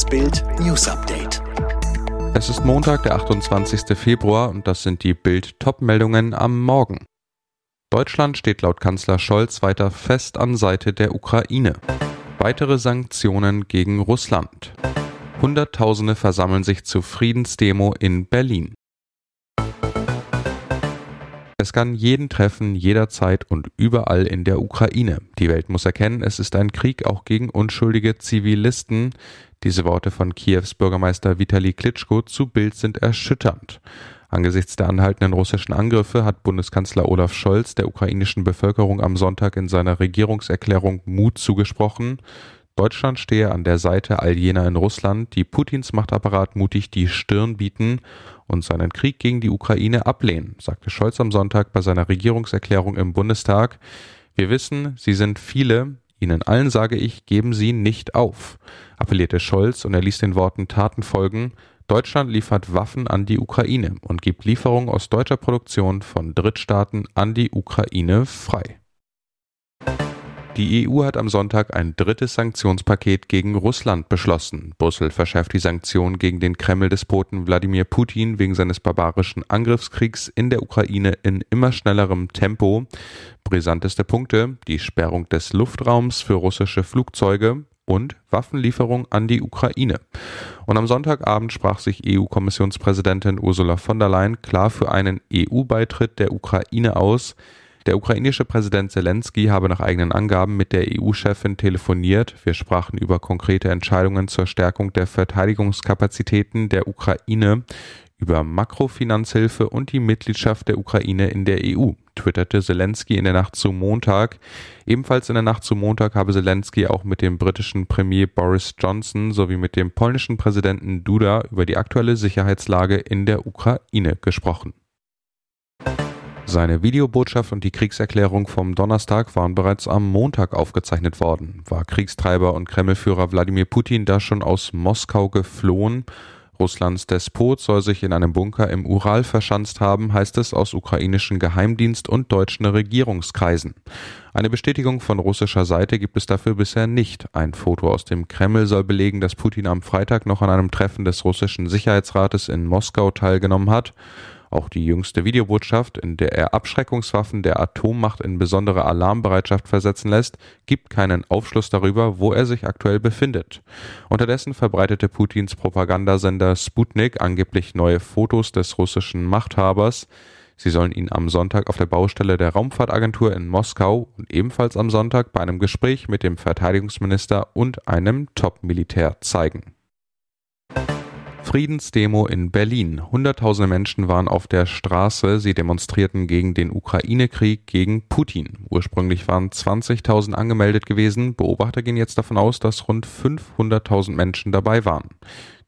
Das Bild News Update. Es ist Montag, der 28. Februar und das sind die Bild Top-Meldungen am Morgen. Deutschland steht laut Kanzler Scholz weiter fest an Seite der Ukraine. Weitere Sanktionen gegen Russland. Hunderttausende versammeln sich zur Friedensdemo in Berlin. Es kann jeden treffen, jederzeit und überall in der Ukraine. Die Welt muss erkennen, es ist ein Krieg auch gegen unschuldige Zivilisten. Diese Worte von Kiews Bürgermeister Vitali Klitschko zu Bild sind erschütternd. Angesichts der anhaltenden russischen Angriffe hat Bundeskanzler Olaf Scholz der ukrainischen Bevölkerung am Sonntag in seiner Regierungserklärung Mut zugesprochen. Deutschland stehe an der Seite all jener in Russland, die Putins Machtapparat mutig die Stirn bieten und seinen Krieg gegen die Ukraine ablehnen, sagte Scholz am Sonntag bei seiner Regierungserklärung im Bundestag. Wir wissen, sie sind viele, Ihnen allen sage ich, geben Sie nicht auf, appellierte Scholz und er ließ den Worten Taten folgen. Deutschland liefert Waffen an die Ukraine und gibt Lieferungen aus deutscher Produktion von Drittstaaten an die Ukraine frei. Die EU hat am Sonntag ein drittes Sanktionspaket gegen Russland beschlossen. Brüssel verschärft die Sanktionen gegen den Kreml-Despoten Wladimir Putin wegen seines barbarischen Angriffskriegs in der Ukraine in immer schnellerem Tempo. Brisanteste Punkte, die Sperrung des Luftraums für russische Flugzeuge und Waffenlieferung an die Ukraine. Und am Sonntagabend sprach sich EU-Kommissionspräsidentin Ursula von der Leyen klar für einen EU-Beitritt der Ukraine aus. Der ukrainische Präsident Zelensky habe nach eigenen Angaben mit der EU-Chefin telefoniert. Wir sprachen über konkrete Entscheidungen zur Stärkung der Verteidigungskapazitäten der Ukraine, über Makrofinanzhilfe und die Mitgliedschaft der Ukraine in der EU, twitterte Zelensky in der Nacht zu Montag. Ebenfalls in der Nacht zu Montag habe Zelensky auch mit dem britischen Premier Boris Johnson sowie mit dem polnischen Präsidenten Duda über die aktuelle Sicherheitslage in der Ukraine gesprochen. Seine Videobotschaft und die Kriegserklärung vom Donnerstag waren bereits am Montag aufgezeichnet worden. War Kriegstreiber und Kremlführer Wladimir Putin da schon aus Moskau geflohen? Russlands Despot soll sich in einem Bunker im Ural verschanzt haben, heißt es aus ukrainischen Geheimdienst und deutschen Regierungskreisen. Eine Bestätigung von russischer Seite gibt es dafür bisher nicht. Ein Foto aus dem Kreml soll belegen, dass Putin am Freitag noch an einem Treffen des russischen Sicherheitsrates in Moskau teilgenommen hat. Auch die jüngste Videobotschaft, in der er Abschreckungswaffen der Atommacht in besondere Alarmbereitschaft versetzen lässt, gibt keinen Aufschluss darüber, wo er sich aktuell befindet. Unterdessen verbreitete Putins Propagandasender Sputnik angeblich neue Fotos des russischen Machthabers. Sie sollen ihn am Sonntag auf der Baustelle der Raumfahrtagentur in Moskau und ebenfalls am Sonntag bei einem Gespräch mit dem Verteidigungsminister und einem Top-Militär zeigen. Friedensdemo in Berlin. Hunderttausende Menschen waren auf der Straße. Sie demonstrierten gegen den Ukraine-Krieg gegen Putin. Ursprünglich waren 20.000 angemeldet gewesen. Beobachter gehen jetzt davon aus, dass rund 500.000 Menschen dabei waren.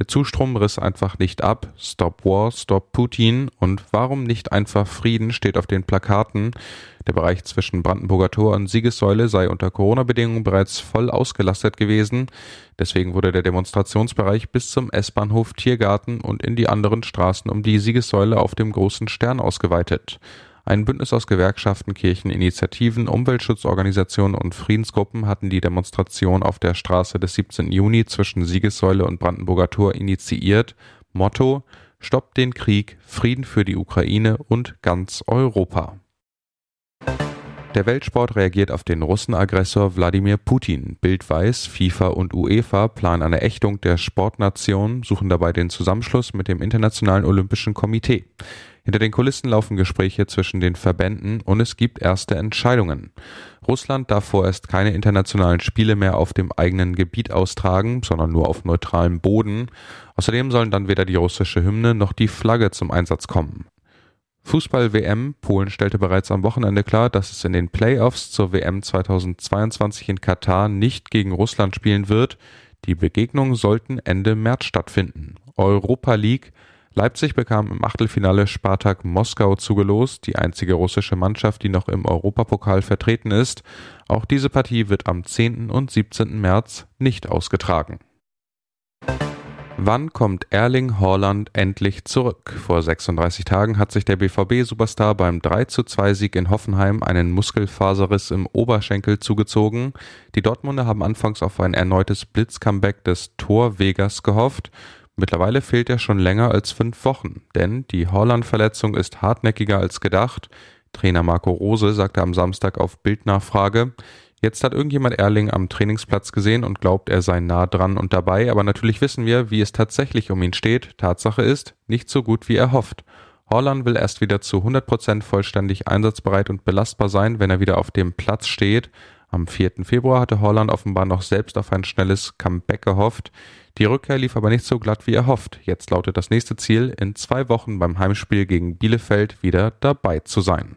Der Zustrom riss einfach nicht ab. Stop War, Stop Putin. Und warum nicht einfach Frieden steht auf den Plakaten. Der Bereich zwischen Brandenburger Tor und Siegessäule sei unter Corona-Bedingungen bereits voll ausgelastet gewesen. Deswegen wurde der Demonstrationsbereich bis zum S-Bahnhof Tiergarten und in die anderen Straßen um die Siegessäule auf dem großen Stern ausgeweitet. Ein Bündnis aus Gewerkschaften, Kirchen, Initiativen, Umweltschutzorganisationen und Friedensgruppen hatten die Demonstration auf der Straße des 17. Juni zwischen Siegessäule und Brandenburger Tor initiiert. Motto Stoppt den Krieg, Frieden für die Ukraine und ganz Europa. Der Weltsport reagiert auf den Russenaggressor Wladimir Putin. Bild weiß, FIFA und UEFA planen eine Ächtung der Sportnation, suchen dabei den Zusammenschluss mit dem Internationalen Olympischen Komitee. Hinter den Kulissen laufen Gespräche zwischen den Verbänden und es gibt erste Entscheidungen. Russland darf vorerst keine internationalen Spiele mehr auf dem eigenen Gebiet austragen, sondern nur auf neutralem Boden. Außerdem sollen dann weder die russische Hymne noch die Flagge zum Einsatz kommen. Fußball-WM. Polen stellte bereits am Wochenende klar, dass es in den Playoffs zur WM 2022 in Katar nicht gegen Russland spielen wird. Die Begegnungen sollten Ende März stattfinden. Europa League. Leipzig bekam im Achtelfinale Spartak Moskau zugelost, die einzige russische Mannschaft, die noch im Europapokal vertreten ist. Auch diese Partie wird am 10. und 17. März nicht ausgetragen. Wann kommt Erling Haaland endlich zurück? Vor 36 Tagen hat sich der BVB-Superstar beim 32 Sieg in Hoffenheim einen Muskelfaserriss im Oberschenkel zugezogen. Die Dortmunder haben anfangs auf ein erneutes Blitzcomeback des Torwegers gehofft. Mittlerweile fehlt er schon länger als fünf Wochen, denn die Haaland-Verletzung ist hartnäckiger als gedacht. Trainer Marco Rose sagte am Samstag auf Bildnachfrage, Jetzt hat irgendjemand Erling am Trainingsplatz gesehen und glaubt, er sei nah dran und dabei, aber natürlich wissen wir, wie es tatsächlich um ihn steht. Tatsache ist, nicht so gut wie er hofft. Holland will erst wieder zu 100% vollständig einsatzbereit und belastbar sein, wenn er wieder auf dem Platz steht. Am 4. Februar hatte Holland offenbar noch selbst auf ein schnelles Comeback gehofft. Die Rückkehr lief aber nicht so glatt, wie er hofft. Jetzt lautet das nächste Ziel, in zwei Wochen beim Heimspiel gegen Bielefeld wieder dabei zu sein.